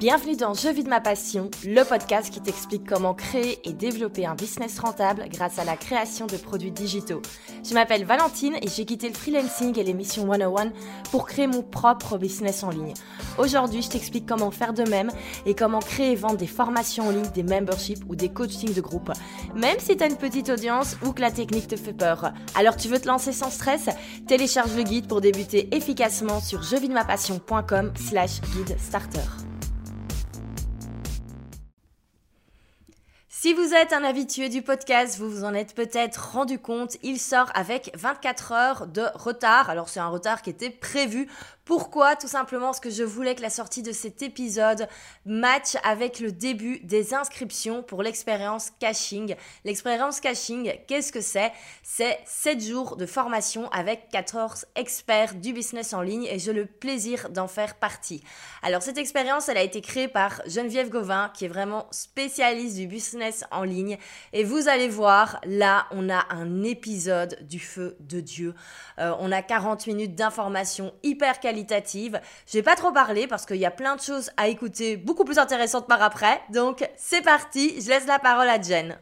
Bienvenue dans Je vis de ma passion, le podcast qui t'explique comment créer et développer un business rentable grâce à la création de produits digitaux. Je m'appelle Valentine et j'ai quitté le freelancing et l'émission 101 pour créer mon propre business en ligne. Aujourd'hui, je t'explique comment faire de même et comment créer et vendre des formations en ligne, des memberships ou des coachings de groupe, même si tu as une petite audience ou que la technique te fait peur. Alors tu veux te lancer sans stress? Télécharge le guide pour débuter efficacement sur jevidemapassion.com slash guide starter. Si vous êtes un habitué du podcast, vous vous en êtes peut-être rendu compte, il sort avec 24 heures de retard. Alors c'est un retard qui était prévu pourquoi Tout simplement parce que je voulais que la sortie de cet épisode matche avec le début des inscriptions pour l'expérience caching. L'expérience caching, qu'est-ce que c'est? C'est 7 jours de formation avec 14 experts du business en ligne et j'ai le plaisir d'en faire partie. Alors cette expérience, elle a été créée par Geneviève Gauvin qui est vraiment spécialiste du business en ligne et vous allez voir, là on a un épisode du feu de Dieu. Euh, on a 40 minutes d'informations hyper qualitatives qualitative. Je vais pas trop parler parce qu'il y a plein de choses à écouter beaucoup plus intéressantes par après. Donc c'est parti, je laisse la parole à Jen.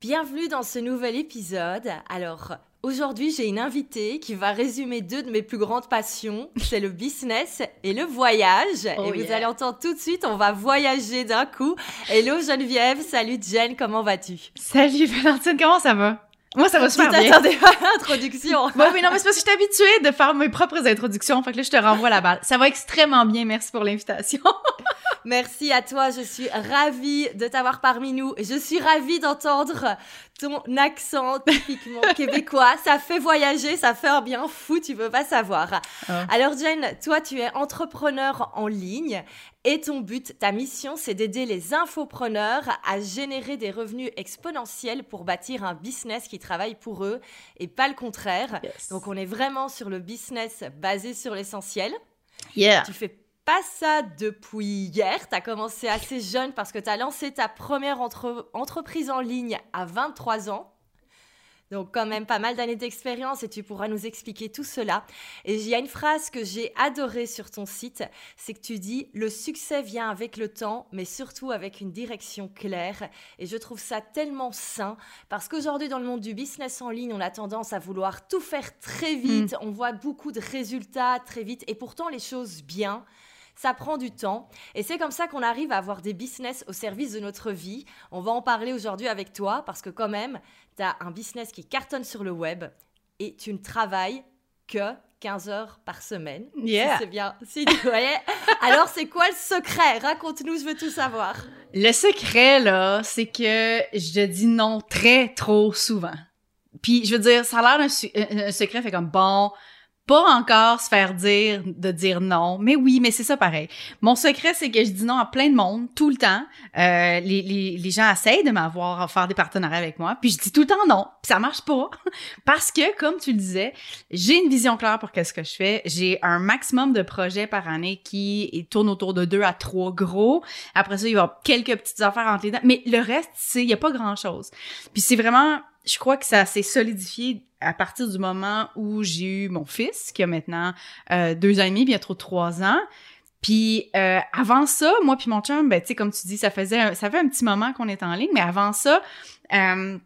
Bienvenue dans ce nouvel épisode. Alors, Aujourd'hui, j'ai une invitée qui va résumer deux de mes plus grandes passions, c'est le business et le voyage. Oh et vous allez entendre tout de suite, on va voyager d'un coup. Hello Geneviève, salut Jen, comment vas-tu? Salut Valentine, comment ça va? Moi, ça va super tu bien. t'attendais pas à l'introduction. bon, oui, non, mais c'est parce que je suis habituée de faire mes propres introductions. Fait que là, je te renvoie la balle. Ça va extrêmement bien. Merci pour l'invitation. Merci à toi. Je suis ravie de t'avoir parmi nous. Je suis ravie d'entendre ton accent typiquement québécois. Ça fait voyager, ça fait un bien fou, tu peux pas savoir. Ah. Alors, Jen, toi, tu es entrepreneur en ligne et ton but, ta mission, c'est d'aider les infopreneurs à générer des revenus exponentiels pour bâtir un business qui travaille pour eux et pas le contraire. Yes. Donc, on est vraiment sur le business basé sur l'essentiel. Yeah. Tu fais pas ça depuis hier. Tu as commencé assez jeune parce que tu as lancé ta première entre- entreprise en ligne à 23 ans. Donc quand même pas mal d'années d'expérience et tu pourras nous expliquer tout cela. Et il y a une phrase que j'ai adorée sur ton site, c'est que tu dis le succès vient avec le temps, mais surtout avec une direction claire. Et je trouve ça tellement sain parce qu'aujourd'hui dans le monde du business en ligne, on a tendance à vouloir tout faire très vite. On voit beaucoup de résultats très vite et pourtant les choses bien. Ça prend du temps et c'est comme ça qu'on arrive à avoir des business au service de notre vie. On va en parler aujourd'hui avec toi parce que quand même, tu as un business qui cartonne sur le web et tu ne travailles que 15 heures par semaine. Yeah. Si c'est bien. Si tu voyais. Alors, c'est quoi le secret? Raconte-nous, je veux tout savoir. Le secret, là, c'est que je dis non très trop souvent. Puis, je veux dire, ça a l'air d'un secret, fait comme bon, pas encore se faire dire de dire non, mais oui, mais c'est ça pareil. Mon secret, c'est que je dis non à plein de monde, tout le temps. Euh, les, les, les gens essayent de m'avoir à faire des partenariats avec moi, puis je dis tout le temps non, puis ça marche pas. Parce que, comme tu le disais, j'ai une vision claire pour qu'est-ce que je fais. J'ai un maximum de projets par année qui tournent autour de deux à trois gros. Après ça, il y a quelques petites affaires entre les dents. Mais le reste, c'est, il y a pas grand chose. Puis c'est vraiment, je crois que ça s'est solidifié à partir du moment où j'ai eu mon fils, qui a maintenant euh, deux ans et demi, bientôt trois ans. Puis euh, avant ça, moi puis mon chum, ben comme tu dis, ça faisait un, ça fait un petit moment qu'on est en ligne, mais avant ça, euh,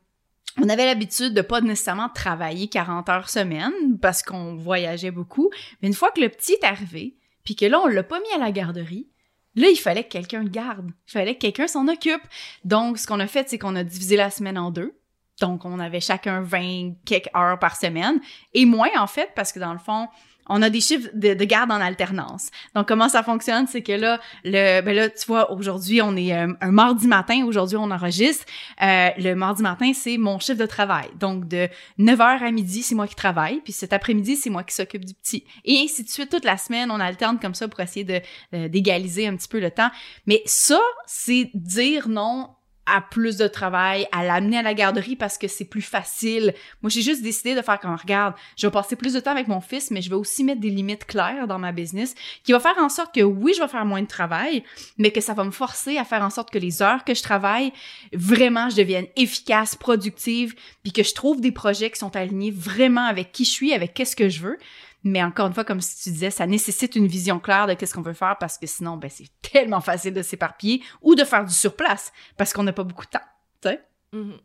on avait l'habitude de pas nécessairement travailler 40 heures semaine parce qu'on voyageait beaucoup. Mais une fois que le petit est arrivé, puis que là on l'a pas mis à la garderie, là il fallait que quelqu'un le garde, il fallait que quelqu'un s'en occupe. Donc ce qu'on a fait, c'est qu'on a divisé la semaine en deux. Donc, on avait chacun 20 quelques heures par semaine. Et moins, en fait, parce que dans le fond, on a des chiffres de, de garde en alternance. Donc, comment ça fonctionne? C'est que là, le, ben là, tu vois, aujourd'hui, on est euh, un mardi matin. Aujourd'hui, on enregistre. Euh, le mardi matin, c'est mon chiffre de travail. Donc, de 9h à midi, c'est moi qui travaille. Puis cet après-midi, c'est moi qui s'occupe du petit. Et ainsi de suite, toute la semaine, on alterne comme ça pour essayer de de- d'égaliser un petit peu le temps. Mais ça, c'est dire non à plus de travail, à l'amener à la garderie parce que c'est plus facile. Moi, j'ai juste décidé de faire comme, regarde, je vais passer plus de temps avec mon fils, mais je vais aussi mettre des limites claires dans ma business qui va faire en sorte que oui, je vais faire moins de travail, mais que ça va me forcer à faire en sorte que les heures que je travaille, vraiment, je devienne efficace, productive, puis que je trouve des projets qui sont alignés vraiment avec qui je suis, avec qu'est-ce que je veux. Mais encore une fois, comme si tu disais, ça nécessite une vision claire de qu'est-ce qu'on veut faire parce que sinon, ben, c'est tellement facile de s'éparpiller ou de faire du surplace parce qu'on n'a pas beaucoup de temps, tu sais. Mhm.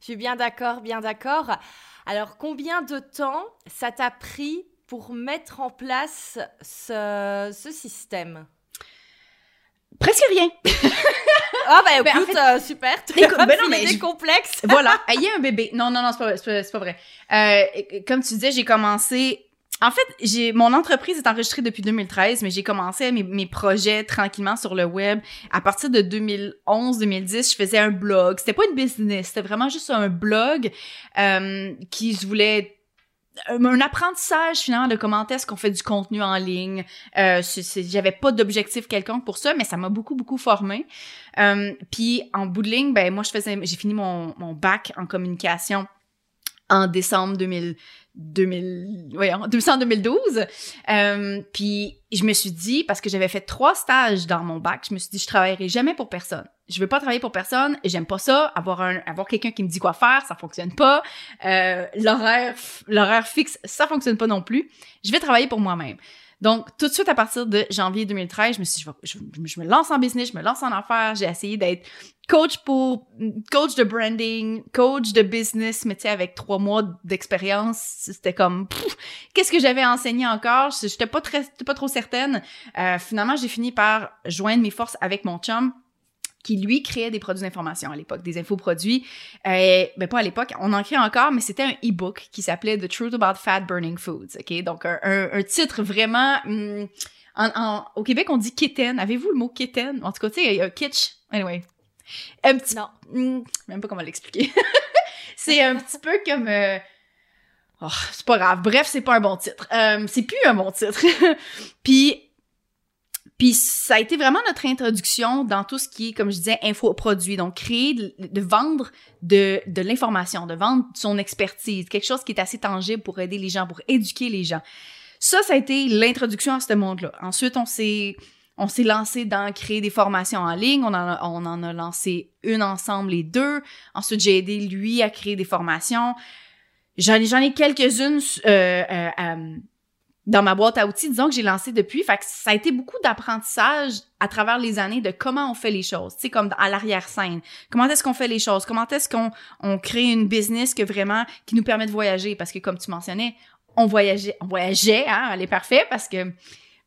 Je suis bien d'accord, bien d'accord. Alors, combien de temps ça t'a pris pour mettre en place ce, ce système? Presque rien. Ah ben écoute, euh, super. Écoute, ben non, mais complexe. voilà, il y a un bébé. Non, non, non, c'est pas, c'est pas, vrai. Euh, comme tu disais, j'ai commencé en fait, j'ai mon entreprise est enregistrée depuis 2013, mais j'ai commencé mes, mes, projets tranquillement sur le web. À partir de 2011-2010, je faisais un blog. C'était pas une business, c'était vraiment juste un blog euh, qui je voulais un apprentissage finalement de comment est-ce qu'on fait du contenu en ligne. Euh, J'avais pas d'objectif quelconque pour ça, mais ça m'a beaucoup beaucoup formé. Euh, Puis en bout de ligne, ben moi je faisais, j'ai fini mon, mon bac en communication en décembre 2000, 2000, voyons, 2012. Euh, puis je me suis dit, parce que j'avais fait trois stages dans mon bac, je me suis dit, je travaillerai jamais pour personne. Je veux pas travailler pour personne j'aime pas ça. Avoir un, avoir quelqu'un qui me dit quoi faire, ça fonctionne pas. Euh, l'horaire, l'horaire fixe, ça fonctionne pas non plus. Je vais travailler pour moi-même. Donc, tout de suite, à partir de janvier 2013, je me suis dit, je, me lance en business, je me lance en affaires. J'ai essayé d'être coach pour, coach de branding, coach de business, mais tu avec trois mois d'expérience, c'était comme, qu'est-ce que j'avais enseigné encore? J'étais pas très, pas trop certaine. Euh, finalement, j'ai fini par joindre mes forces avec mon chum qui lui créait des produits d'information à l'époque, des infoproduits. Euh, ben pas à l'époque, on en crée encore, mais c'était un e-book qui s'appelait The Truth About Fat Burning Foods. Ok, donc un, un, titre vraiment. Hum, en, au Québec, on dit kitten. Avez-vous le mot kitten? En tout cas, tu sais, kitsch. Anyway, un petit. Non. Hum, même pas comment l'expliquer. c'est un petit peu comme. Euh, oh, c'est pas grave. Bref, c'est pas un bon titre. Euh, c'est plus un bon titre. Puis puis ça a été vraiment notre introduction dans tout ce qui est, comme je disais, infoproduit. Donc, créer, de, vendre de, de l'information, de vendre son expertise, quelque chose qui est assez tangible pour aider les gens, pour éduquer les gens. Ça, ça a été l'introduction à ce monde-là. Ensuite, on s'est on s'est lancé dans créer des formations en ligne. On en a, on en a lancé une ensemble, les deux. Ensuite, j'ai aidé lui à créer des formations. J'en ai, j'en ai quelques-unes euh, euh, euh dans ma boîte à outils, disons que j'ai lancé depuis. Fait que ça a été beaucoup d'apprentissage à travers les années de comment on fait les choses, tu sais, comme à l'arrière-scène. Comment est-ce qu'on fait les choses? Comment est-ce qu'on on crée une business que vraiment, qui nous permet de voyager? Parce que comme tu mentionnais, on voyageait, on voyageait, hein, elle est parfait parce que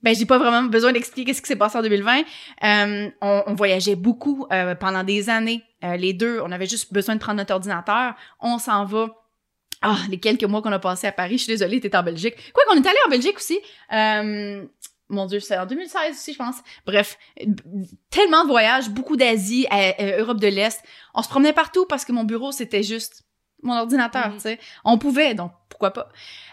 ben j'ai pas vraiment besoin d'expliquer ce qui s'est passé en 2020. Euh, on, on, voyageait beaucoup euh, pendant des années. Euh, les deux, on avait juste besoin de prendre notre ordinateur. On s'en va ah, les quelques mois qu'on a passé à Paris, je suis désolée, t'es en Belgique. Quoi qu'on est allé en Belgique aussi. Euh, mon Dieu, c'est en 2016 aussi, je pense. Bref, tellement de voyages, beaucoup d'Asie, Europe de l'Est. On se promenait partout parce que mon bureau, c'était juste mon ordinateur, tu sais. On pouvait, donc pourquoi pas.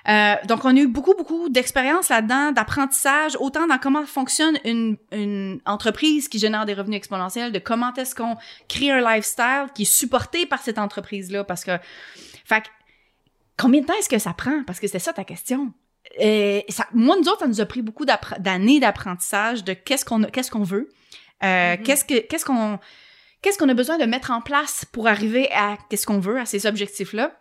Euh, donc, on a eu beaucoup, beaucoup d'expérience là-dedans, d'apprentissage, autant dans comment fonctionne une, une entreprise qui génère des revenus exponentiels, de comment est-ce qu'on crée un lifestyle qui est supporté par cette entreprise-là, parce que, fait Combien de temps est-ce que ça prend? Parce que c'est ça ta question. Et ça, moi, nous autres, ça nous a pris beaucoup d'années d'apprentissage de qu'est-ce qu'on qu'est-ce qu'on veut, euh, mm-hmm. qu'est-ce que qu'est-ce qu'on qu'est-ce qu'on a besoin de mettre en place pour arriver à qu'est-ce qu'on veut, à ces objectifs-là.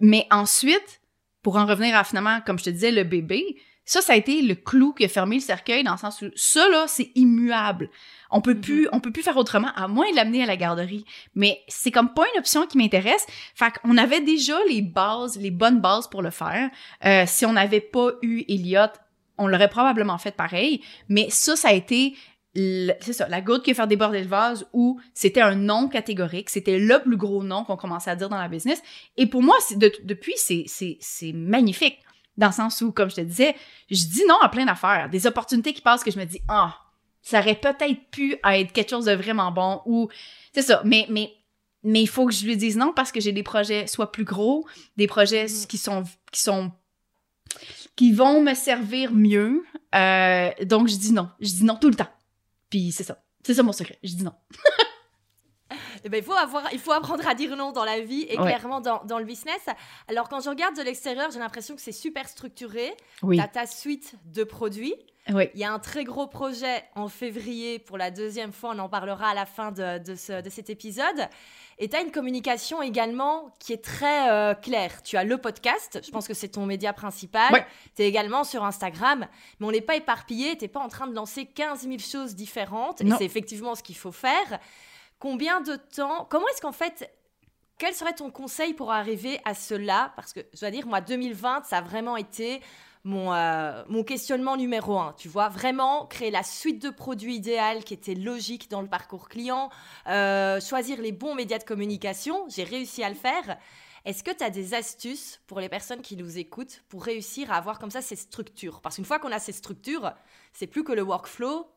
Mais ensuite, pour en revenir à finalement, comme je te disais, le bébé, ça, ça a été le clou qui a fermé le cercueil dans le sens où ça, là, c'est immuable. On peut plus, mhm. on peut plus faire autrement, à moins de l'amener à la garderie. Mais c'est comme pas une option qui m'intéresse. Fait qu'on avait déjà les bases, les bonnes bases pour le faire. Euh, si on n'avait pas eu Elliot, on l'aurait probablement fait pareil. Mais ça, ça a été c'est ça, la goutte qui a fait déborder le vase où c'était un nom catégorique, c'était le plus gros nom qu'on commençait à dire dans la business. Et pour moi, depuis, c'est magnifique. Dans le sens où, comme je te disais, je dis non à plein d'affaires. Des opportunités qui passent que je me dis, ah, ça aurait peut-être pu être quelque chose de vraiment bon ou, c'est ça. Mais, mais, mais il faut que je lui dise non parce que j'ai des projets soit plus gros, des projets mm-hmm. qui sont, qui sont, qui vont me servir mieux. Euh, donc, je dis non. Je dis non tout le temps. Puis c'est ça. C'est ça mon secret. Je dis non. Eh ben, il, faut avoir, il faut apprendre à dire non dans la vie et clairement dans, dans, le business. Alors, quand je regarde de l'extérieur, j'ai l'impression que c'est super structuré. Oui. Tu as ta suite de produits. Oui. Il y a un très gros projet en février pour la deuxième fois. On en parlera à la fin de, de, ce, de cet épisode. Et tu as une communication également qui est très euh, claire. Tu as le podcast, je pense que c'est ton média principal. Ouais. Tu es également sur Instagram, mais on n'est pas éparpillé. Tu n'es pas en train de lancer 15 000 choses différentes. Non. Et c'est effectivement ce qu'il faut faire. Combien de temps Comment est-ce qu'en fait quel serait ton conseil pour arriver à cela? Parce que je dois dire, moi, 2020, ça a vraiment été mon, euh, mon questionnement numéro un. Tu vois, vraiment créer la suite de produits idéale qui était logique dans le parcours client, euh, choisir les bons médias de communication. J'ai réussi à le faire. Est-ce que tu as des astuces pour les personnes qui nous écoutent pour réussir à avoir comme ça ces structures? Parce qu'une fois qu'on a ces structures, c'est plus que le workflow.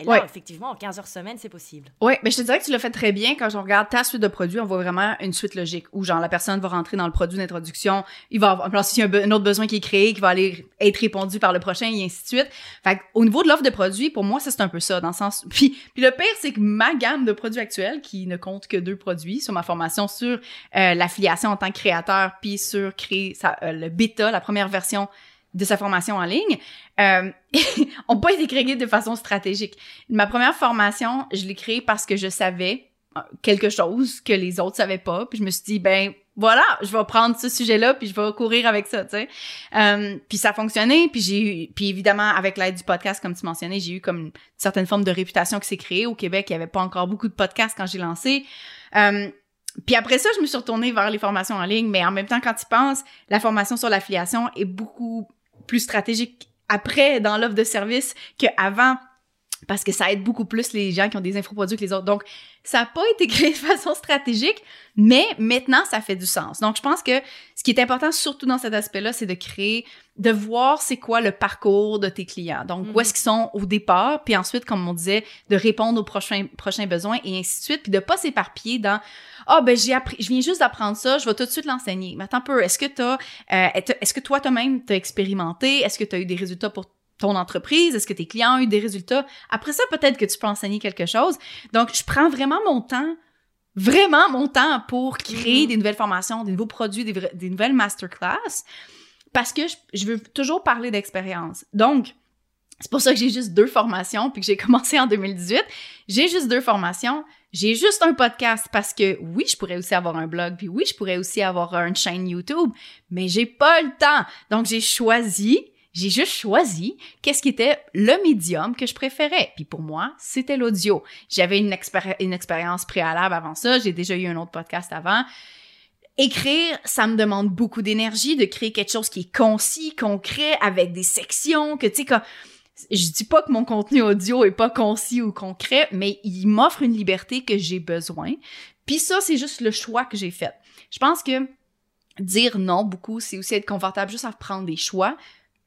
Et là, Ouais. effectivement, en 15 heures semaine, c'est possible. Oui, mais je te dirais que tu l'as fait très bien. Quand on regarde ta suite de produits, on voit vraiment une suite logique où, genre, la personne va rentrer dans le produit d'introduction, il va avoir, alors, s'il y a un, autre besoin qui est créé, qui va aller être répondu par le prochain, et ainsi de suite. Fait au niveau de l'offre de produits, pour moi, ça, c'est un peu ça, dans le sens... Puis, puis le pire, c'est que ma gamme de produits actuels, qui ne compte que deux produits sur ma formation sur euh, l'affiliation en tant que créateur, puis sur créer sa- euh, le bêta, la première version de sa formation en ligne, euh, ont pas été de façon stratégique. Ma première formation, je l'ai créée parce que je savais euh, quelque chose que les autres savaient pas, puis je me suis dit ben voilà, je vais prendre ce sujet-là puis je vais courir avec ça, tu sais. Euh, puis ça a fonctionné, puis j'ai eu puis évidemment avec l'aide du podcast comme tu mentionnais, j'ai eu comme une certaine forme de réputation qui s'est créée au Québec, il y avait pas encore beaucoup de podcasts quand j'ai lancé. Euh, puis après ça, je me suis retournée vers les formations en ligne, mais en même temps, quand tu penses, la formation sur l'affiliation est beaucoup plus stratégique après dans l'offre de service qu'avant parce que ça aide beaucoup plus les gens qui ont des infoproduits que les autres. Donc, ça n'a pas été créé de façon stratégique, mais maintenant, ça fait du sens. Donc, je pense que ce qui est important, surtout dans cet aspect-là, c'est de créer, de voir c'est quoi le parcours de tes clients. Donc, où Mhm. est-ce qu'ils sont au départ, puis ensuite, comme on disait, de répondre aux prochains, prochains besoins et ainsi de suite, puis de pas s'éparpiller dans ah ben j'ai appris, je viens juste d'apprendre ça, je vais tout de suite l'enseigner. Mais attends un peu, est-ce que t'as, euh, est-ce que toi toi-même t'as expérimenté, est-ce que tu as eu des résultats pour ton entreprise, est-ce que tes clients ont eu des résultats? Après ça, peut-être que tu peux enseigner quelque chose. Donc, je prends vraiment mon temps, vraiment mon temps pour créer Mhm. des nouvelles formations, des nouveaux produits, des, des nouvelles masterclass, parce que je, je veux toujours parler d'expérience. Donc, c'est pour ça que j'ai juste deux formations, puis que j'ai commencé en 2018. J'ai juste deux formations. J'ai juste un podcast parce que oui, je pourrais aussi avoir un blog, puis oui, je pourrais aussi avoir une chaîne YouTube, mais j'ai pas le temps. Donc, j'ai choisi, j'ai juste choisi qu'est-ce qui était le médium que je préférais. Puis pour moi, c'était l'audio. J'avais une, une expérience préalable avant ça. J'ai déjà eu un autre podcast avant. Écrire, ça me demande beaucoup d'énergie de créer quelque chose qui est concis, concret, avec des sections, que tu sais, quand je dis pas que mon contenu audio est pas concis ou concret, mais il m'offre une liberté que j'ai besoin. Puis ça, c'est juste le choix que j'ai fait. Je pense que dire non beaucoup, c'est aussi être confortable juste à prendre des choix.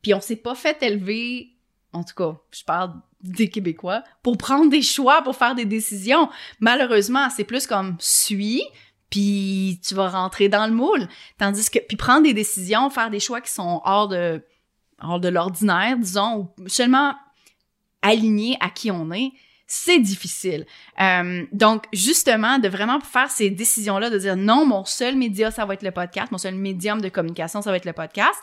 Puis on s'est pas fait élever, en tout cas, je parle des Québécois, pour prendre des choix, pour faire des décisions. Malheureusement, c'est plus comme suis, puis tu vas rentrer dans le moule. Tandis que, puis prendre des décisions, faire des choix qui sont hors de, hors de l'ordinaire, disons, ou seulement alignés à qui on est, c'est difficile. Euh, donc, justement, de vraiment faire ces décisions-là, de dire non, mon seul média, ça va être le podcast, mon seul médium de communication, ça va être le podcast.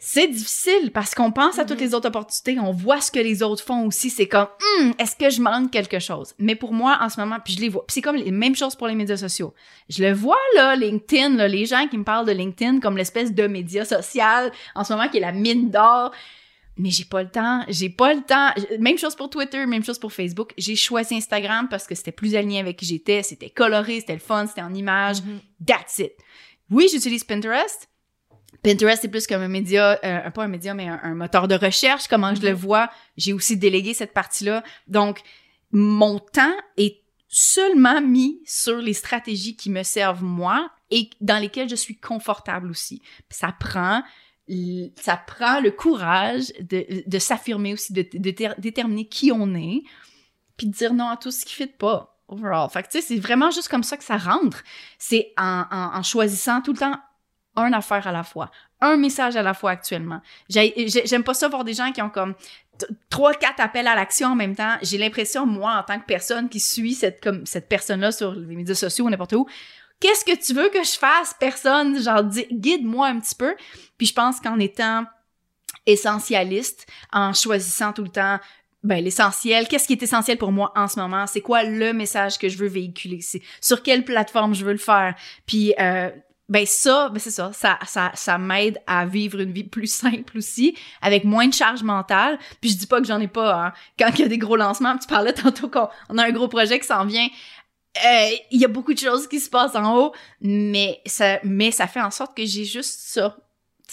C'est difficile parce qu'on pense à toutes Mhm. les autres opportunités, on voit ce que les autres font aussi. C'est comme, Hum, est-ce que je manque quelque chose? Mais pour moi, en ce moment, puis je les vois. Puis c'est comme les mêmes choses pour les médias sociaux. Je le vois, là, LinkedIn, là, les gens qui me parlent de LinkedIn comme l'espèce de média social en ce moment qui est la mine d'or. Mais j'ai pas le temps, j'ai pas le temps. Même chose pour Twitter, même chose pour Facebook. J'ai choisi Instagram parce que c'était plus aligné avec qui j'étais, c'était coloré, c'était le fun, c'était en images. Mhm. That's it. Oui, j'utilise Pinterest. Pinterest, c'est plus comme un média, euh, pas un média, mais un, un moteur de recherche, comment je le Mhm. vois. J'ai aussi délégué cette partie-là. Donc, mon temps est seulement mis sur les stratégies qui me servent moi et dans lesquelles je suis confortable aussi. Ça prend ça prend le courage de, de s'affirmer aussi, de, de ter- déterminer qui on est, puis de dire non à tout ce qui ne fit pas, overall. Fait que, tu sais, c'est vraiment juste comme ça que ça rentre. C'est en, en, en choisissant tout le temps un affaire à la fois, un message à la fois actuellement. J'ai- j'ai- J'aime pas ça voir des gens qui ont comme trois, quatre appels à l'action en même temps. J'ai l'impression, moi, en tant que personne qui suit cette, comme, cette personne-là sur les médias sociaux ou n'importe où, qu'est-ce que tu veux que je fasse, personne? Genre, guide-moi un petit peu. Puis je pense qu'en étant essentialiste, en choisissant tout le temps ben, l'essentiel, qu'est-ce qui est essentiel pour moi en ce moment, c'est quoi le message que je veux véhiculer, sur quelle plateforme je veux le faire? Puis euh, ben ça, ben c'est ça, ça, ça, ça m'aide à vivre une vie plus simple aussi, avec moins de charge mentale. Puis je dis pas que j'en ai pas, hein. Quand il y a des gros lancements, tu parlais tantôt qu'on on a un gros projet qui s'en vient. Euh, il y a beaucoup de choses qui se passent en haut, mais ça, mais ça fait en sorte que j'ai juste ça.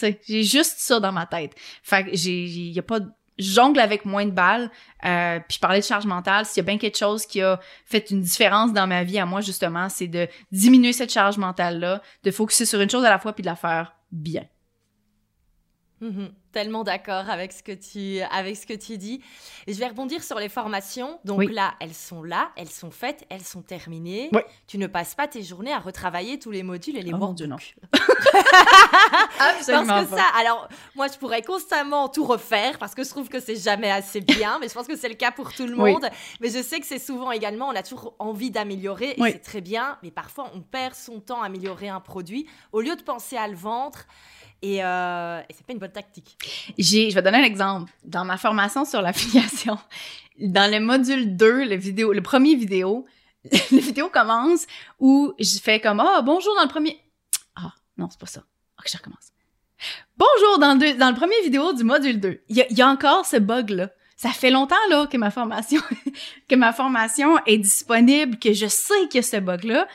J'ai juste ça dans ma tête. Fait que j'ai, y a pas jongle avec moins de balles. Euh, puis je de charge mentale. S'il y a bien quelque chose qui a fait une différence dans ma vie à moi, justement, c'est de diminuer cette charge mentale-là, de focuser sur une chose à la fois puis de la faire bien. Mhm. tellement d'accord avec ce que tu avec ce que tu dis. Et je vais rebondir sur les formations. Donc là, elles sont là, elles sont faites, elles sont terminées. Tu ne passes pas tes journées à retravailler tous les modules et les oh Dieu, non. Absolument parce que ça, alors moi je pourrais constamment tout refaire parce que je trouve que c'est jamais assez bien, mais je pense que c'est le cas pour tout le monde. Mais je sais que c'est souvent également, on a toujours envie d'améliorer et c'est très bien, mais parfois on perd son temps à améliorer un produit au lieu de penser à le vendre. Et, euh, et c'est pas une bonne tactique. Je vais donner un exemple. Dans ma formation sur l'affiliation, dans le module 2, le vidéo, le premier vidéo, le vidéo commence où je fais comme ah bonjour dans le premier ah non c'est pas ça. Ok je recommence. Bonjour dans le dans le premier vidéo du module 2 il y a, encore ce bug là ça fait longtemps là que ma formation que ma formation est disponible que je sais qu'il y a ce bug là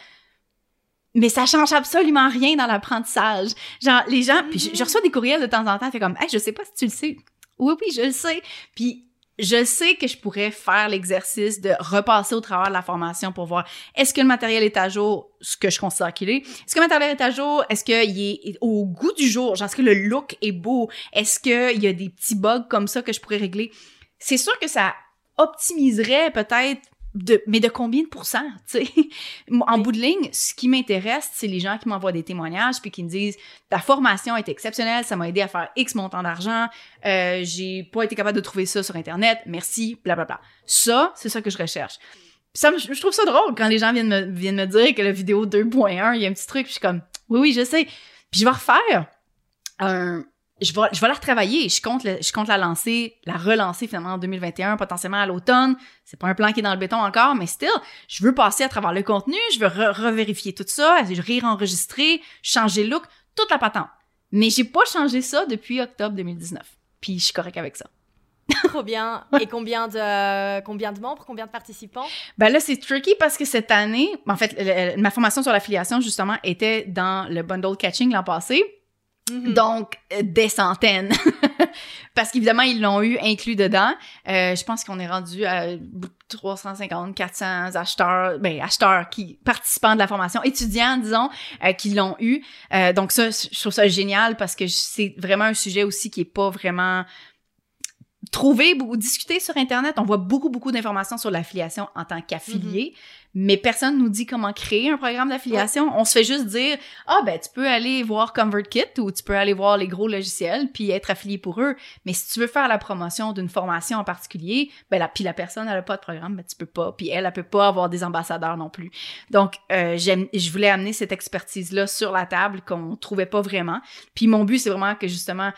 mais ça change absolument rien dans l'apprentissage. Genre, les gens, puis je, reçois des courriels de temps en temps, fait comme, hey, je sais pas si tu le sais. Oui, oui, je le sais. Puis je sais que je pourrais faire l'exercice de repasser au travers de la formation pour voir est-ce que le matériel est à jour, ce que je considère qu'il est? Est-ce que le matériel est à jour? Est-ce qu'il est au goût du jour? Genre, est-ce que le look est beau? Est-ce qu'il y a des petits bugs comme ça que je pourrais régler? C'est sûr que ça optimiserait peut-être de, mais de combien de pourcents, tu sais? En bout de ligne, ce qui m'intéresse, c'est les gens qui m'envoient des témoignages puis qui me disent ta formation est exceptionnelle, ça m'a aidé à faire X montant d'argent, euh, j'ai pas été capable de trouver ça sur Internet, merci, bla bla bla. Ça, c'est ça que je recherche. Ça, je trouve ça drôle quand les gens viennent me, viennent me dire que la vidéo 2.1, il y a un petit truc, puis je suis comme oui, oui, je sais. Puis je vais refaire un, je vais, je vais la retravailler. Je compte, je compte la lancer, la relancer finalement en 2021, potentiellement à l'automne. C'est pas un plan qui est dans le béton encore, mais still, je veux passer à travers le contenu, je veux revérifier tout ça, réenregistrer, changer le look, toute la patente. Mais j'ai pas changé ça depuis octobre 2019. Puis je suis correct avec ça. Trop bien. Et combien de, combien de membres, combien de participants? Ben là, c'est tricky parce que cette année, en fait, ma formation sur l'affiliation, justement, était dans le bundle catching l'an passé. Mm-hmm. Donc, euh, des centaines. Parce qu'évidemment, ils l'ont eu inclus dedans. Euh, je pense qu'on est rendu à 350, 400 acheteurs, ben, acheteurs qui, participants de la formation, étudiants, disons, euh, qui l'ont eu. donc ça, je trouve ça génial parce que c'est vraiment un sujet aussi qui est pas vraiment trouvé ou discuté sur Internet. On voit beaucoup, beaucoup d'informations sur l'affiliation en tant qu'affilié. Mm-hmm mais personne nous dit comment créer un programme d'affiliation. On se fait juste dire ah ben tu peux aller voir ConvertKit ou tu peux aller voir les gros logiciels puis être affilié pour eux. Mais si tu veux faire la promotion d'une formation en particulier, ben la puis la personne elle a pas de programme, ben tu peux pas. Puis elle elle peut pas avoir des ambassadeurs non plus. Donc euh, j'aime je voulais amener cette expertise là sur la table qu'on trouvait pas vraiment. Puis mon but c'est vraiment que justement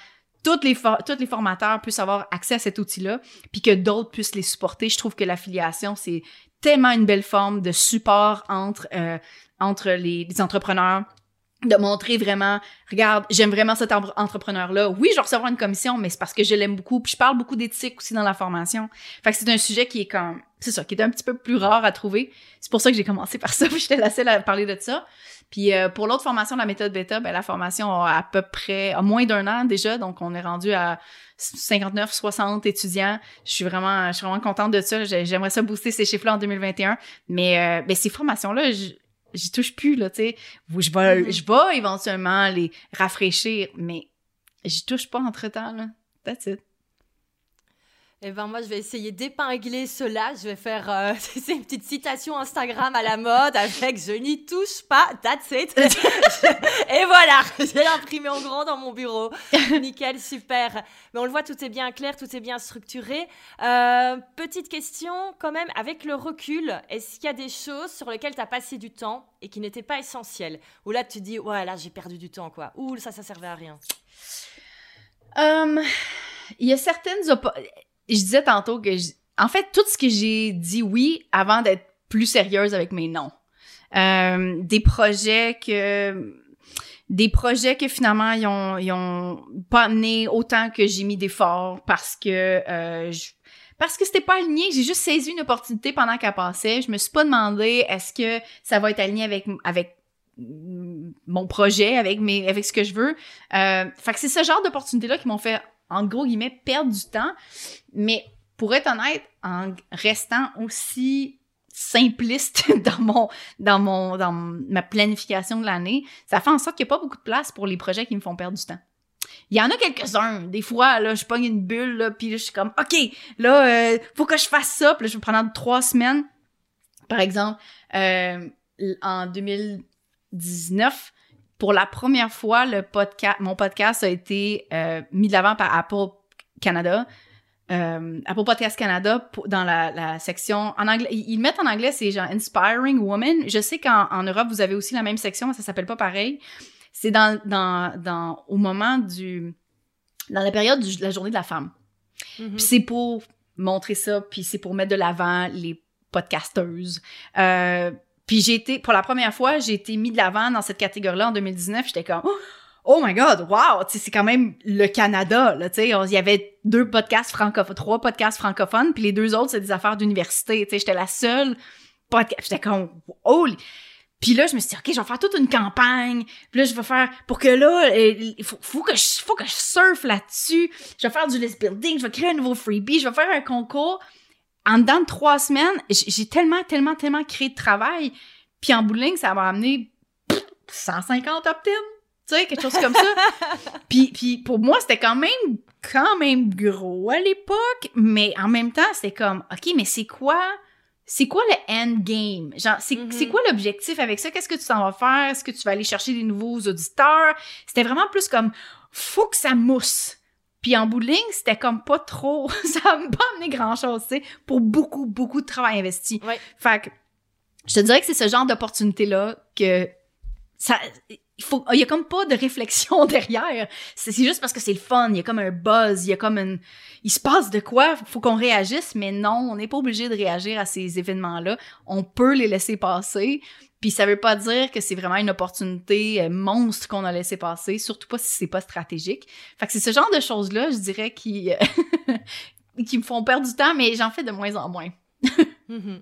toutes les, tous les formateurs puissent avoir accès à cet outil-là, puis que d'autres puissent les supporter. Je trouve que l'affiliation, c'est tellement une belle forme de support entre, euh, entre les, entrepreneurs de montrer vraiment, regarde, j'aime vraiment cet entrepreneur-là. Oui, je vais recevoir une commission, mais c'est parce que je l'aime beaucoup. Puis je parle beaucoup d'éthique aussi dans la formation. Fait c'est un sujet qui est comme, c'est ça, qui est un petit peu plus rare à trouver. C'est pour ça que j'ai commencé par ça. J'étais la seule à parler de ça. Puis euh, pour l'autre formation, la méthode bêta, ben, la formation a à peu près, a moins d'un an déjà. Donc on est rendu à 59, 60 étudiants. Je suis vraiment, je suis vraiment contente de ça. J'aimerais ça booster ces chiffres-là en 2021. Mais, euh, ben, ces formations-là, j'y touche plus, là, tu sais. Je vais, mm-hmm. je vais éventuellement les rafraîchir, mais j'y touche pas entre-temps, là. That's it. Eh ben moi, je vais essayer d'épingler cela. Je vais faire euh, une petite citation Instagram à la mode avec "Je n'y touche pas, that's it". Et voilà, j'ai imprimé en grand dans mon bureau. Nickel, super. Mais on le voit, tout est bien clair, tout est bien structuré. Euh, petite question quand même, avec le recul, est-ce qu'il y a des choses sur lesquelles tu as passé du temps et qui n'étaient pas essentielles? Ou là, tu dis ouais, là j'ai perdu du temps quoi. Ou ça, ça servait à rien. Hum, il y a certaines je disais tantôt que, en fait, tout ce que j'ai dit oui avant d'être plus sérieuse avec mes non. Euh, des projets que des projets que finalement ils ont, ils ont pas amené autant que j'ai mis d'efforts parce que euh, parce que c'était pas aligné, j'ai juste saisi une opportunité pendant qu'elle passait. Je me suis pas demandé est-ce que ça va être aligné avec avec mon projet, avec avec ce que je veux. Euh, fait que c'est ce genre d'opportunités là qui m'ont fait en gros guillemets, perdre du temps. Mais pour être honnête, en restant aussi simpliste dans mon dans mon dans ma planification de l'année, ça fait en sorte qu'il n'y a pas beaucoup de place pour les projets qui me font perdre du temps. Il y en a quelques-uns. Des fois, là, je pogne une bulle, là, puis je suis comme, OK, là, euh, faut que je fasse ça. Puis là, je vais prendre trois semaines. Par exemple, euh, en 2019, pour la première fois, le podcast, mon podcast a été euh, mis de l'avant par Apple Canada. Euh, Apple Podcast Canada dans la, section en anglais. Ils, mettent en anglais, c'est genre Inspiring Woman. Je sais qu'en Europe, vous avez aussi la même section, mais ça s'appelle pas pareil. C'est dans, dans, dans, au moment du, dans la période de la journée de la femme. Mm-hmm. Puis c'est pour montrer ça, puis c'est pour mettre de l'avant les podcasteuses. Euh, puis j'ai été, pour la première fois, j'ai été mis de l'avant dans cette catégorie-là en 2019. J'étais comme, oh my god, wow, c'est quand même le Canada, là, tu sais. Il y avait deux podcasts francophones, trois podcasts francophones, puis les deux autres, c'est des affaires d'université, tu sais. J'étais la seule podcast. J'étais comme, oh! Puis là, je me suis dit, OK, je vais faire toute une campagne. Puis là, je vais faire, pour que là, il faut, faut, que je, faut que je surfe là-dessus. Je vais faire du list building, je vais créer un nouveau freebie, je vais faire un concours en dedans de trois semaines, j'ai tellement, tellement, tellement créé de travail. Puis en bowling, ça m'a amené 150 opt-in, tu sais, quelque chose comme ça. puis, puis pour moi, c'était quand même, quand même gros à l'époque, mais en même temps, c'était comme, OK, mais c'est quoi, c'est quoi le end game? Genre, c'est mm-hmm. quoi l'objectif avec ça? Qu'est-ce que tu t'en vas faire? Est-ce que tu vas aller chercher des nouveaux auditeurs? C'était vraiment plus comme, faut que ça mousse. Puis en bowling, c'était comme pas trop, ça m'a pas amené grand-chose, tu sais, pour beaucoup, beaucoup de travail investi. Ouais. Fait que je te dirais que c'est ce genre d'opportunité-là que ça, il faut, il y a comme pas de réflexion derrière. C'est juste parce que c'est le fun, il y a comme un buzz, il y a comme une, il se passe de quoi, faut qu'on réagisse, mais non, on n'est pas obligé de réagir à ces événements-là. On peut les laisser passer. Puis ça veut pas dire que c'est vraiment une opportunité euh, monstre qu'on a laissé passer, surtout pas si c'est pas stratégique. Fait que c'est ce genre de choses-là, je dirais, qui, euh, qui me font perdre du temps, mais j'en fais de moins en moins. Mhm.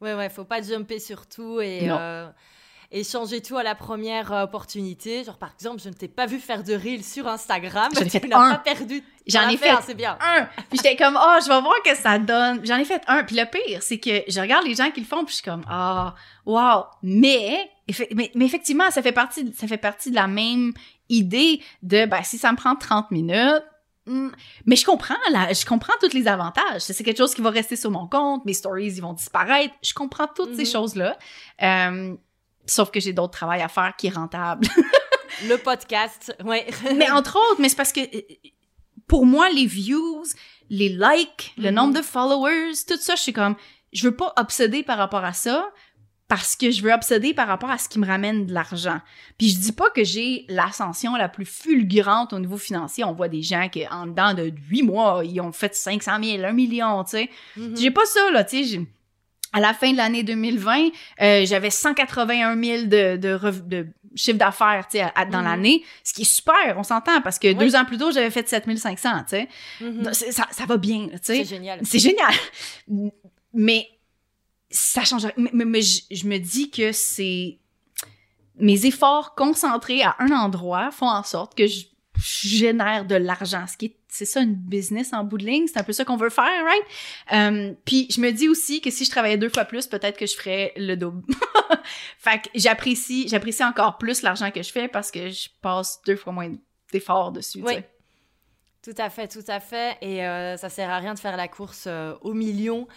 Ouais, ouais, faut pas jumper sur tout et, euh, et changer tout à la première opportunité. Genre, par exemple, je ne t'ai pas vu faire de reel sur Instagram. J'en ai fait tu n'as pas perdu. J'en ai fait, c'est bien. un. Puis j'étais comme, oh, je vais voir que ça donne. J'en ai fait un. Puis le pire, c'est que je regarde les gens qui le font, puis je suis comme, ah, oh, wow. Mais, mais, mais, effectivement, ça fait partie, ça fait partie de la même idée de, ben, si ça me prend 30 minutes, hmm, mais je comprends là, je comprends tous les avantages. C'est quelque chose qui va rester sur mon compte, mes stories ils vont disparaître. Je comprends toutes ces mm-hmm. choses là. Euh, Sauf que j'ai d'autres travail à faire qui est rentable. le podcast, ouais. mais entre autres, mais c'est parce que pour moi, les views, les likes, le mm-hmm. nombre de followers, tout ça, je suis comme, je veux pas obséder par rapport à ça parce que je veux obséder par rapport à ce qui me ramène de l'argent. Puis je dis pas que j'ai l'ascension la plus fulgurante au niveau financier. On voit des gens qui, en dedans de huit mois, ils ont fait 500 000, 1 million, tu sais. Mm-hmm. J'ai pas ça, là, tu sais à la fin de l'année 2020, euh, j'avais 181 000 de, de, de chiffre d'affaires dans mhm. l'année, ce qui est super, on s'entend, parce que deux ans plus tôt, j'avais fait 7500, tu sais. Mhm. ça, ça va bien. C'est génial. C'est génial. Mais ça change. Mais, mais, je, me dis que c'est mes efforts concentrés à un endroit font en sorte que je génère de l'argent, ce qui est c'est ça une business en bout de ligne, c'est un peu ça qu'on veut faire, right? Um, puis je me dis aussi que si je travaillais deux fois plus, peut-être que je ferais le double. fait que j'apprécie, j'apprécie encore plus l'argent que je fais parce que je passe deux fois moins d'efforts dessus. Oui. Tout à fait, tout à fait. Et euh, ça sert à rien de faire la course euh, au million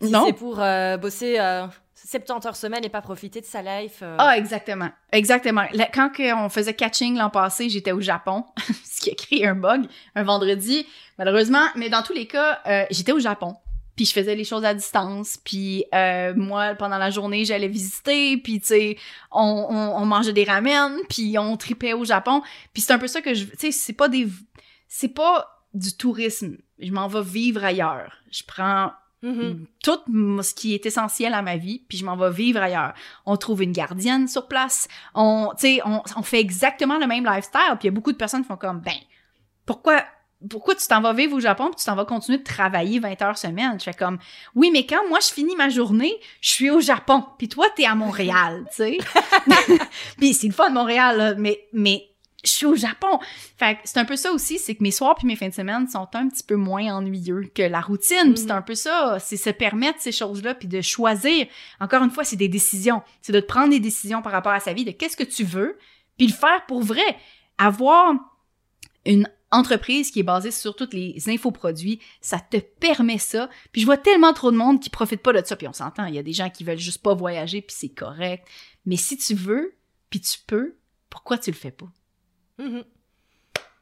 si Non. c'est pour euh, bosser euh, 70 heures semaine et pas profiter de sa life. euh. Ah, exactement. Exactement. Quand on faisait catching l'an passé, j'étais au Japon, ce qui a créé un bug un vendredi, malheureusement. Mais dans tous les cas, euh, j'étais au Japon. Puis je faisais les choses à distance. Puis euh, moi, pendant la journée, j'allais visiter. Puis tu sais, on, on, on mangeait des ramen. Puis on tripait au Japon. Puis c'est un peu ça que je... Tu sais, c'est pas des... C'est pas du tourisme. Je m'en vais vivre ailleurs. Je prends Mhm. tout ce qui est essentiel à ma vie, puis je m'en vais vivre ailleurs. On trouve une gardienne sur place, on, tu sais, on, on fait exactement le même lifestyle, puis il y a beaucoup de personnes qui font comme, ben, pourquoi, pourquoi tu t'en vas vivre au Japon puis tu t'en vas continuer de travailler 20 heures semaine? Je fais comme, oui, mais quand moi je finis ma journée, je suis au Japon, puis toi t'es à Montréal, tu sais. puis c'est le fun de Montréal, là, mais, mais je suis au Japon. Fait que c'est un peu ça aussi, c'est que mes soirs puis mes fins de semaine sont un petit peu moins ennuyeux que la routine. C'est un peu ça, c'est se permettre ces choses-là puis de choisir. Encore une fois, c'est des décisions. C'est de te prendre des décisions par rapport à sa vie, de qu'est-ce que tu veux, puis le faire pour vrai. Avoir une entreprise qui est basée sur toutes les infoproduits, ça te permet ça. Puis je vois tellement trop de monde qui profite pas de ça. Puis on s'entend, il y a des gens qui veulent juste pas voyager, puis c'est correct. Mais si tu veux, puis tu peux, pourquoi tu le fais pas? Mhm.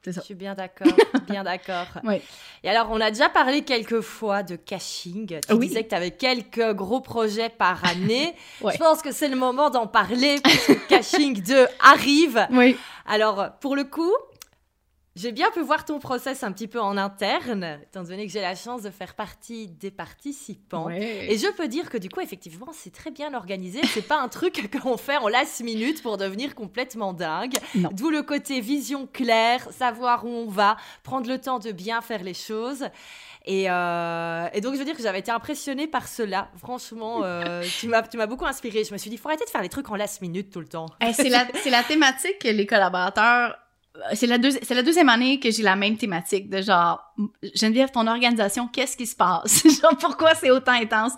C'est ça. Je suis bien d'accord, bien d'accord. Ouais. Et alors, on a déjà parlé quelques fois de caching. Tu Oui. disais que tu avais quelques gros projets par année. Ouais. Je pense que c'est le moment d'en parler puisque Caching 2 arrive. Oui. Alors, pour le coup, j'ai bien pu voir ton process un petit peu en interne, étant donné que j'ai la chance de faire partie des participants. Et je peux dire que du coup, effectivement, c'est très bien organisé. C'est pas un truc qu'on fait en last minute pour devenir complètement dingue. D'où le côté vision claire, savoir où on va, prendre le temps de bien faire les choses. Et, euh, et donc, je veux dire que j'avais été impressionnée par cela. Franchement, euh, tu m'as beaucoup inspirée. Je me suis dit, faut arrêter de faire les trucs en last minute tout le temps. Eh, c'est la, c'est la thématique que les collaborateurs. C'est la, deuxi- la deuxième année que j'ai la même thématique de genre, Geneviève, ton organisation, qu'est-ce qui se passe? genre, pourquoi c'est autant intense?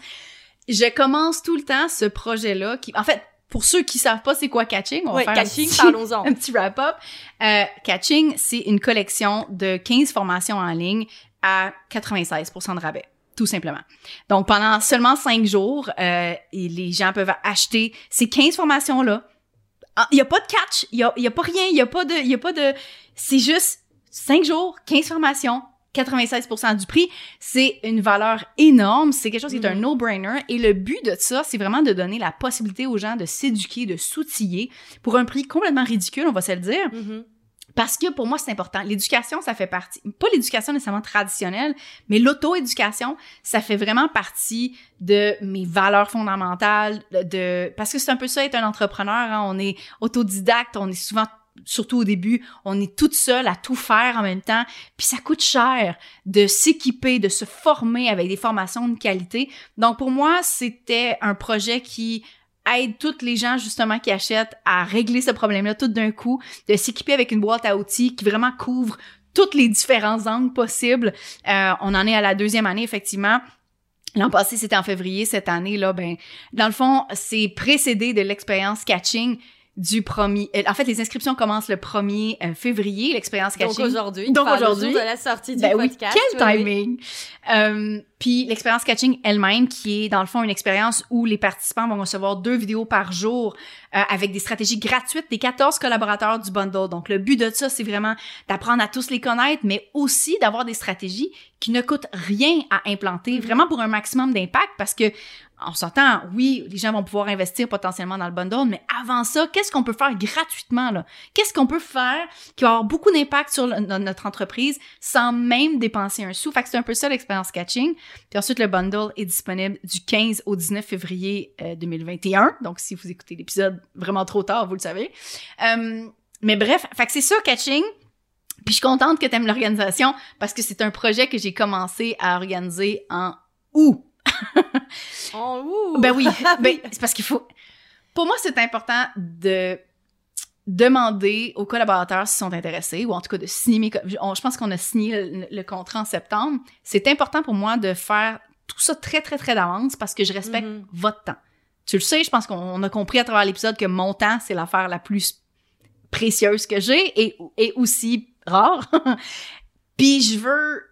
Je commence tout le temps ce projet-là qui, en fait, pour ceux qui savent pas c'est quoi Catching, on va faire petit, parlons-en. un petit wrap-up. Euh, Catching, c'est une collection de 15 formations en ligne à 96% de rabais. Tout simplement. Donc, pendant seulement 5 jours, euh, et les gens peuvent acheter ces 15 formations-là. Ah, Il y a pas de catch, il y a, y a pas rien, il y a pas de... il Y a pas de c'est juste 5 jours, 15 formations, 96% du prix. C'est une valeur énorme. C'est quelque chose qui est un Mhm. no-brainer. Et le but de ça, c'est vraiment de donner la possibilité aux gens de s'éduquer, de s'outiller pour un prix complètement ridicule, on va se le dire. Mhm. Parce que pour moi, c'est important. L'éducation, ça fait partie, pas l'éducation nécessairement traditionnelle, mais l'auto-éducation, ça fait vraiment partie de mes valeurs fondamentales, de, parce que c'est un peu ça être un entrepreneur, hein. on est autodidacte, on est souvent surtout au début, on est toute seule à tout faire en même temps, puis ça coûte cher de s'équiper, de se former avec des formations de qualité. Donc pour moi, c'était un projet qui aide toutes les gens justement qui achètent à régler ce problème-là tout d'un coup, de s'équiper avec une boîte à outils qui vraiment couvre toutes les différents angles possibles. Euh, on en est à la deuxième année, effectivement. L'an passé, c'était en février. Cette année, là, ben, dans le fond, c'est précédé de l'expérience catching du premier. euh, En fait, les inscriptions commencent le 1er euh, février, l'expérience Donc catching. aujourd'hui, Donc aujourd'hui, jour de la sortie du Ben oui, podcast. quel oui, oui. timing! Euh, puis l'expérience catching elle-même, qui est dans le fond une expérience où les participants vont recevoir deux vidéos par jour euh, avec des stratégies gratuites des 14 collaborateurs du bundle. Donc le but de ça, c'est vraiment d'apprendre à tous les connaître, mais aussi d'avoir des stratégies qui ne coûtent rien à implanter, vraiment pour un maximum d'impact, parce que on s'entend, oui, les gens vont pouvoir investir potentiellement dans le bundle, mais avant ça, qu'est-ce qu'on peut faire gratuitement là? Qu'est-ce qu'on peut faire qui va avoir beaucoup d'impact sur notre entreprise sans même dépenser un sou? Fait que c'est un peu ça l'expérience catching. Puis ensuite, le bundle est disponible du 15 au 19 février euh, 2021. Donc, si vous écoutez l'épisode vraiment trop tard, vous le savez. Euh, mais bref, fait que c'est ça, catching. Puis je suis contente que tu l'organisation parce que c'est un projet que j'ai commencé à organiser en août. Oh, ouh. Ben oui, ben, c'est parce qu'il faut. Pour moi, c'est important de demander aux collaborateurs s'ils sont intéressés, ou en tout cas de signer. Je pense qu'on a signé le, le contrat en septembre. C'est important pour moi de faire tout ça très, très, très d'avance parce que je respecte Mhm. votre temps. Tu le sais, je pense qu'on a compris à travers l'épisode que mon temps, c'est l'affaire la plus précieuse que j'ai et, et aussi rare. Puis je veux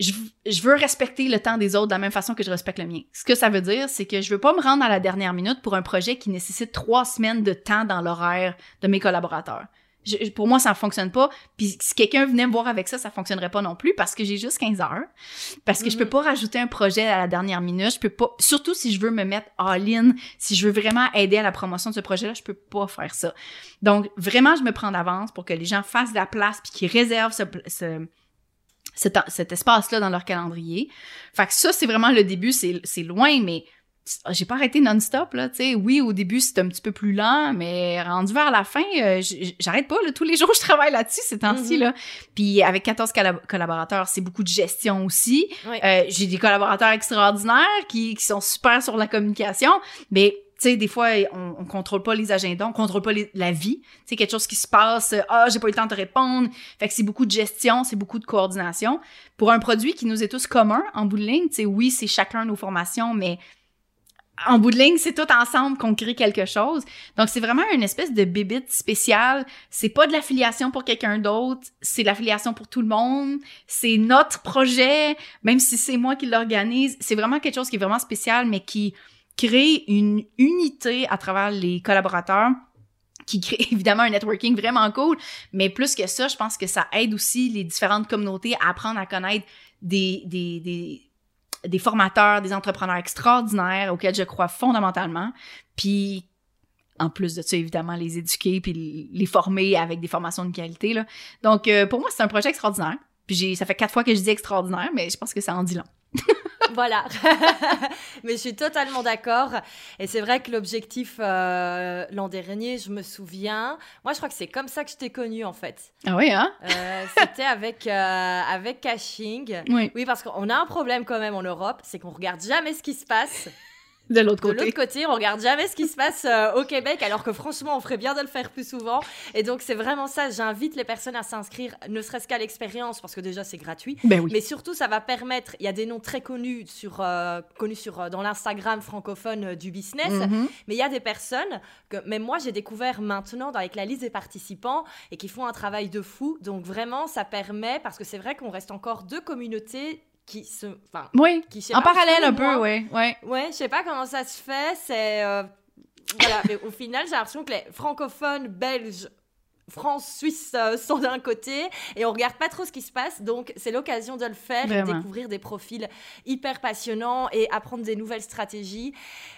je, je, veux respecter le temps des autres de la même façon que je respecte le mien. Ce que ça veut dire, c'est que je veux pas me rendre à la dernière minute pour un projet qui nécessite trois semaines de temps dans l'horaire de mes collaborateurs. Je, pour moi, ça ne fonctionne pas. Puis si quelqu'un venait me voir avec ça, ça fonctionnerait pas non plus parce que j'ai juste 15 heures. Parce que je peux mm-hmm. pas rajouter un projet à la dernière minute. Je peux pas, surtout si je veux me mettre all-in, si je veux vraiment aider à la promotion de ce projet-là, je peux pas faire ça. Donc, vraiment, je me prends d'avance pour que les gens fassent de la place puis qu'ils réservent ce, ce cet, espace-là dans leur calendrier. Fait que ça, c'est vraiment le début, c'est loin, mais j'ai pas arrêté non-stop, là, tu sais. Oui, au début, c'est un petit peu plus lent, mais rendu vers la fin, euh, j'arrête pas, là, tous les jours, je travaille là-dessus ces temps-ci, mm-hmm. là. Puis avec 14 collaborateurs, c'est beaucoup de gestion aussi. Euh, j'ai des collaborateurs extraordinaires qui, qui sont super sur la communication, mais tu sais, des fois, on, on contrôle pas les agendas, on contrôle pas la vie. Tu sais, quelque chose qui se passe, euh, ah, j'ai pas eu le temps de répondre. Fait que c'est beaucoup de gestion, c'est beaucoup de coordination. Pour un produit qui nous est tous commun, en bout de ligne, tu sais, oui, c'est chacun nos formations, mais en bout de ligne, c'est tout ensemble qu'on crée quelque chose. Donc, c'est vraiment une espèce de bébite spéciale. C'est pas de l'affiliation pour quelqu'un d'autre, c'est l'affiliation pour tout le monde. C'est notre projet, même si c'est moi qui l'organise. C'est vraiment quelque chose qui est vraiment spécial, mais qui créer une unité à travers les collaborateurs qui crée évidemment un networking vraiment cool, mais plus que ça, je pense que ça aide aussi les différentes communautés à apprendre à connaître des, des, des, des formateurs, des entrepreneurs extraordinaires auxquels je crois fondamentalement, puis en plus de ça, évidemment, les éduquer puis les former avec des formations de qualité. Là. Donc, euh, pour moi, c'est un projet extraordinaire. Puis ça fait quatre fois que je dis extraordinaire, mais je pense que ça en dit long. voilà. Mais je suis totalement d'accord. Et c'est vrai que l'objectif euh, l'an dernier, je me souviens. Moi, je crois que c'est comme ça que je t'ai connue en fait. Ah oui, hein? Euh, C'était avec euh, avec caching. Oui. Oui, parce qu'on a un problème quand même en Europe, c'est qu'on regarde jamais ce qui se passe. De l'autre côté. De l'autre côté, on regarde jamais ce qui se passe euh, au Québec, alors que franchement, on ferait bien de le faire plus souvent. Et donc, c'est vraiment ça. J'invite les personnes à s'inscrire, ne serait-ce qu'à l'expérience, parce que déjà, c'est gratuit. Ben oui. Mais surtout, ça va permettre. Il y a des noms très connus sur, euh, connus sur, euh, dans l'Instagram francophone du business. Mm-hmm. Mais il y a des personnes que, même moi, j'ai découvert maintenant avec la liste des participants et qui font un travail de fou. Donc, vraiment, ça permet, parce que c'est vrai qu'on reste encore deux communautés qui se enfin oui. qui, en parallèle un peu ouais ouais. Ouais je sais pas comment ça se fait c'est euh, voilà mais au final j'ai l'impression que les francophones belges France, Suisse euh, sont d'un côté et on regarde pas trop ce qui se passe. Donc, c'est l'occasion de le faire, découvrir des profils hyper passionnants et apprendre des nouvelles stratégies.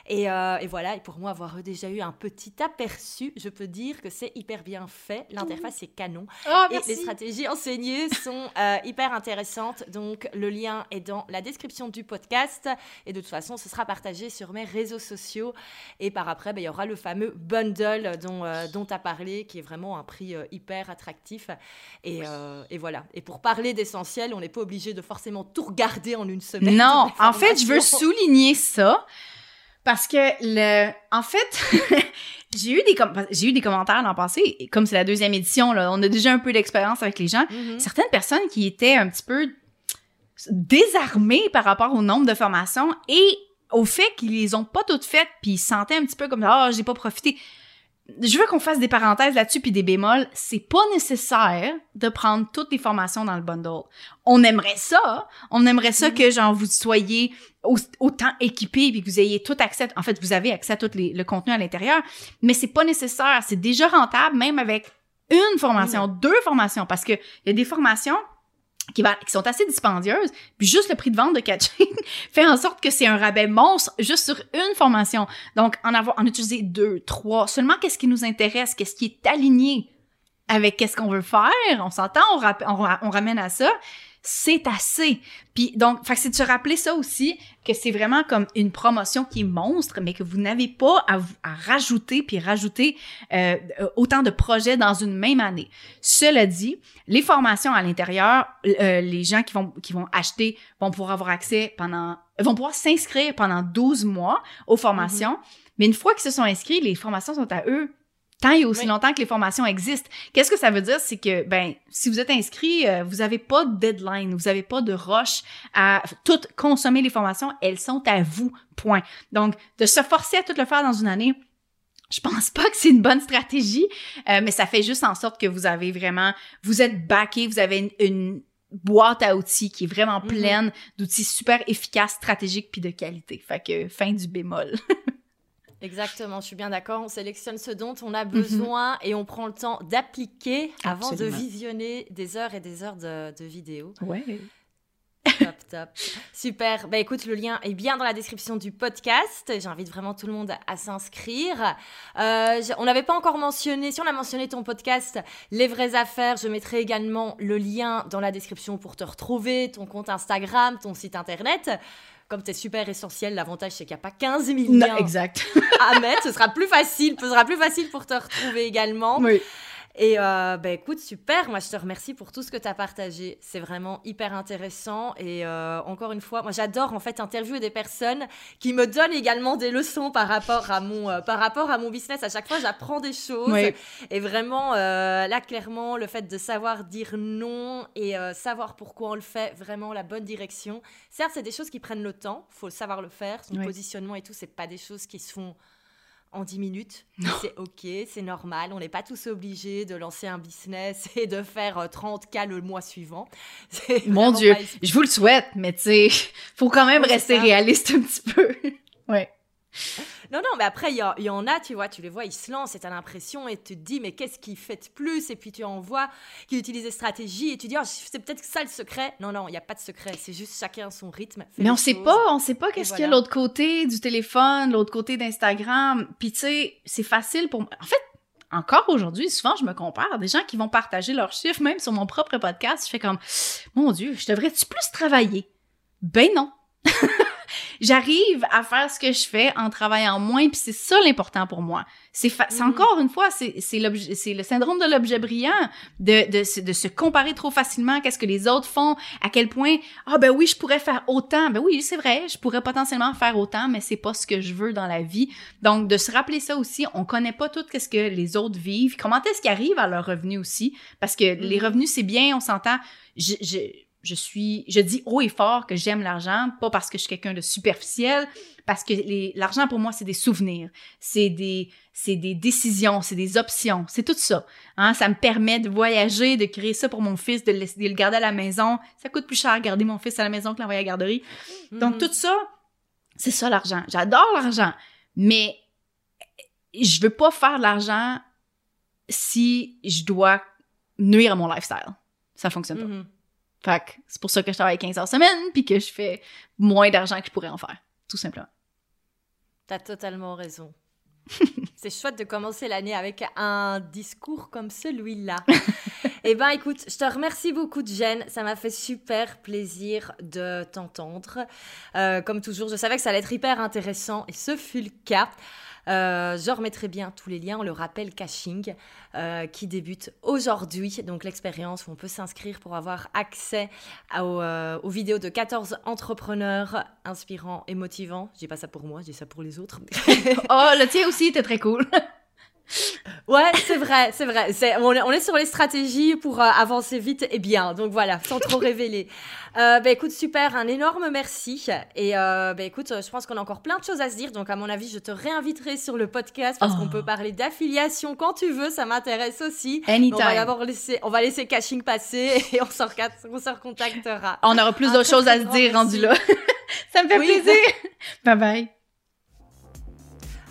Et, euh, et, voilà, et pour moi, avoir déjà eu un petit aperçu, je peux dire que c'est hyper bien fait. L'interface est canon. Oh, et les stratégies enseignées sont euh, hyper intéressantes. Donc, le lien est dans la description du podcast. Et de toute façon, ce sera partagé sur mes réseaux sociaux. Et par après, ben, il y aura le fameux bundle dont, dont tu as parlé, qui est vraiment un prix euh, hyper attractif. Euh, et, voilà. Et pour parler d'essentiel, on n'est pas obligé de forcément tout regarder en une semaine. Non, en fait, je veux souligner ça parce que le, en fait, j'ai eu des j'ai eu des commentaires l'an passé. Comme c'est la deuxième édition, là, on a déjà un peu d'expérience avec les gens. Mm-hmm. Certaines personnes qui étaient un petit peu désarmées par rapport au nombre de formations et au fait qu'ils les ont pas toutes faites puis ils se sentaient un petit peu comme ah j'ai pas profité je veux qu'on fasse des parenthèses là-dessus puis des bémols. C'est pas nécessaire de prendre toutes les formations dans le bundle. On aimerait ça. On aimerait ça mm-hmm. que, genre, vous soyez autant équipés puis que vous ayez tout accès. En fait, vous avez accès à tout le contenu à l'intérieur. Mais c'est pas nécessaire. C'est déjà rentable, même avec une formation, mm-hmm. deux formations. Parce que il y a des formations qui, sont assez dispendieuses, puis juste le prix de vente de catching fait en sorte que c'est un rabais monstre juste sur une formation. Donc, en avoir, en utiliser deux, trois, seulement qu'est-ce qui nous intéresse, qu'est-ce qui est aligné avec qu'est-ce qu'on veut faire, on s'entend, on ramène à ça, c'est assez. Puis donc, fait c'est de se rappeler ça aussi, que c'est vraiment comme une promotion qui est monstre, mais que vous n'avez pas à, à, rajouter puis rajouter euh, autant de projets dans une même année. Cela dit, les formations à l'intérieur, euh, les gens qui vont qui vont acheter vont pouvoir avoir accès pendant vont pouvoir s'inscrire pendant 12 mois aux formations. Mm-hmm. Mais une fois qu'ils se sont inscrits, les formations sont à eux tant et aussi longtemps que les formations existent. Qu'est-ce que ça veut dire? C'est que, ben, si vous êtes inscrit, euh, vous n'avez pas de deadline, vous n'avez pas de rush à tout consommer les formations, elles sont à vous, point. Donc, de se forcer à tout le faire dans une année, Je pense pas que c'est une bonne stratégie, euh, mais ça fait juste en sorte que vous avez vraiment, vous êtes backé, vous avez une, boîte à outils qui est vraiment Mhm. pleine d'outils super efficaces, stratégiques puis de qualité. Fait que fin du bémol. Exactement, je suis bien d'accord. On sélectionne ce dont on a besoin et on prend le temps d'appliquer avant Mhm. De visionner des heures et des heures de, de vidéos. Ouais. Top, top. Super. Bah écoute, le lien est bien dans la description du podcast. J'invite vraiment tout le monde à s'inscrire. Euh, on n'avait pas encore mentionné, si on a mentionné ton podcast, Les vraies affaires, je mettrai également le lien dans la description pour te retrouver, ton compte Instagram, ton site internet. Comme es super essentiel, l'avantage c'est qu'il n'y a pas 15 000 Non, liens exact. à mettre. Ce sera plus facile, ce sera plus facile pour te retrouver également. Oui. Et euh, bah, écoute, super. Moi, je te remercie pour tout ce que tu as partagé. C'est vraiment hyper intéressant. Et euh, encore une fois, moi, j'adore en fait interviewer des personnes qui me donnent également des leçons par rapport à mon, euh, par rapport à mon business. À chaque fois, j'apprends des choses. Oui. Et vraiment, euh, là, clairement, le fait de savoir dire non et savoir pourquoi on le fait, vraiment la bonne direction. Certes, c'est des choses qui prennent le temps. faut savoir le faire. Son Oui. positionnement et tout, c'est pas des choses qui se font en 10 minutes. C'est ok, c'est normal. On n'est pas tous obligés de lancer un business et de faire euh, 30K le mois suivant. Mon Dieu, pas je vous le souhaite, mais tu sais, faut quand même rester réaliste un petit peu. ouais. Non, non, mais après, il y, en a, tu vois, tu les vois, ils se lancent et tu as l'impression et tu te dis, mais qu'est-ce qu'ils fait de plus? Et puis tu en vois qui utilisent des stratégies et tu dis, oh, c'est peut-être ça le secret. Non, non, il n'y a pas de secret. C'est juste chacun son rythme. Mais on sait choses. pas, on sait pas qu'est-ce qu'il y a l'autre côté du téléphone, l'autre côté d'Instagram. Puis tu sais, c'est facile pour. En fait, encore aujourd'hui, souvent je me compare des gens qui vont partager leurs chiffres même sur mon propre podcast, je fais comme mon dieu, je devrais-tu plus travailler? Ben non. J'arrive à faire ce que je fais en travaillant moins, puis c'est ça l'important pour moi. C'est Mhm. encore une fois, c'est le syndrome de l'objet brillant, de, de, se- de se comparer trop facilement à qu'est-ce que les autres font, à quel point ah ben oui, je pourrais faire autant. Ben oui, c'est vrai, je pourrais potentiellement faire autant, mais c'est pas ce que je veux dans la vie. Donc de se rappeler ça aussi, on connaît pas tout qu'est-ce que les autres vivent, comment est-ce qu'ils arrivent à leurs revenus aussi parce que les Mhm. revenus c'est bien, on s'entend. Je, je je suis je dis haut et fort que j'aime l'argent, pas parce que je suis quelqu'un de superficiel, parce que l'argent pour moi c'est des souvenirs, c'est des c'est des décisions, c'est des options, c'est tout ça. Hein, ça me permet de voyager, de créer ça pour mon fils, de le, laisser- de le garder à la maison. Ça coûte plus cher garder mon fils à la maison que l'envoyer à la garderie. Donc Mhm. tout ça, c'est ça l'argent. J'adore l'argent, mais je veux pas faire de l'argent si je dois nuire à mon lifestyle. Ça fonctionne pas. Mhm. Fait que c'est pour ça que je travaille 15 heures semaine puis que je fais moins d'argent que je pourrais en faire, tout simplement. T'as totalement raison. C'est chouette de commencer l'année avec un discours comme celui-là. eh ben, écoute, je te remercie beaucoup, Jen. Ça m'a fait super plaisir de t'entendre. Euh, comme toujours, je savais que ça allait être hyper intéressant et ce fut le cas. Euh, je remettrai bien tous les liens. On le rappelle, Caching, euh, qui débute aujourd'hui. Donc, l'expérience où on peut s'inscrire pour avoir accès à- aux, euh, aux vidéos de 14 entrepreneurs inspirants et motivants. Je dis pas ça pour moi, je dis ça pour les autres. Oh, le tien aussi était très cool. Ouais, c'est vrai, c'est vrai. On, est, on est sur les stratégies pour euh, avancer vite et bien. Donc voilà, sans trop révéler. Euh, bah écoute, super, un énorme merci. Et euh, bah écoute, je pense qu'on a encore plein de choses à se dire. Donc à mon avis, je te réinviterai sur le podcast parce Oh. qu'on peut parler d'affiliation quand tu veux. Ça m'intéresse aussi. Mais Anytime. On va d'abord laisser, on va laisser caching passer et on se, reca- on se recontactera. On aura plus très, choses à se dire rendu là. Ça me fait Oui. plaisir. bye bye.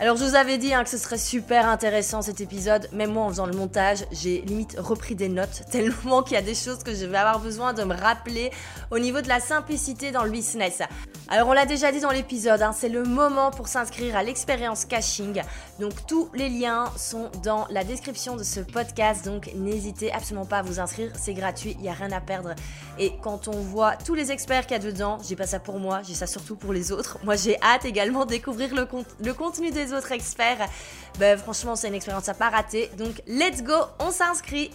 Alors je vous avais dit hein, que ce serait super intéressant cet épisode, même moi en faisant le montage, j'ai limite repris des notes tellement qu'il y a des choses que je vais avoir besoin de me rappeler au niveau de la simplicité dans le business. Alors on l'a déjà dit dans l'épisode, hein, c'est le moment pour s'inscrire à l'expérience caching. Donc tous les liens sont dans la description de ce podcast, donc n'hésitez absolument pas à vous inscrire, c'est gratuit, il n'y a rien à perdre. Et quand on voit tous les experts qu'il y a dedans, j'ai pas ça pour moi, j'ai ça surtout pour les autres. Moi j'ai hâte également de découvrir le, le contenu des les autres experts, ben, franchement, c'est une expérience à pas rater. Donc, let's go, on s'inscrit!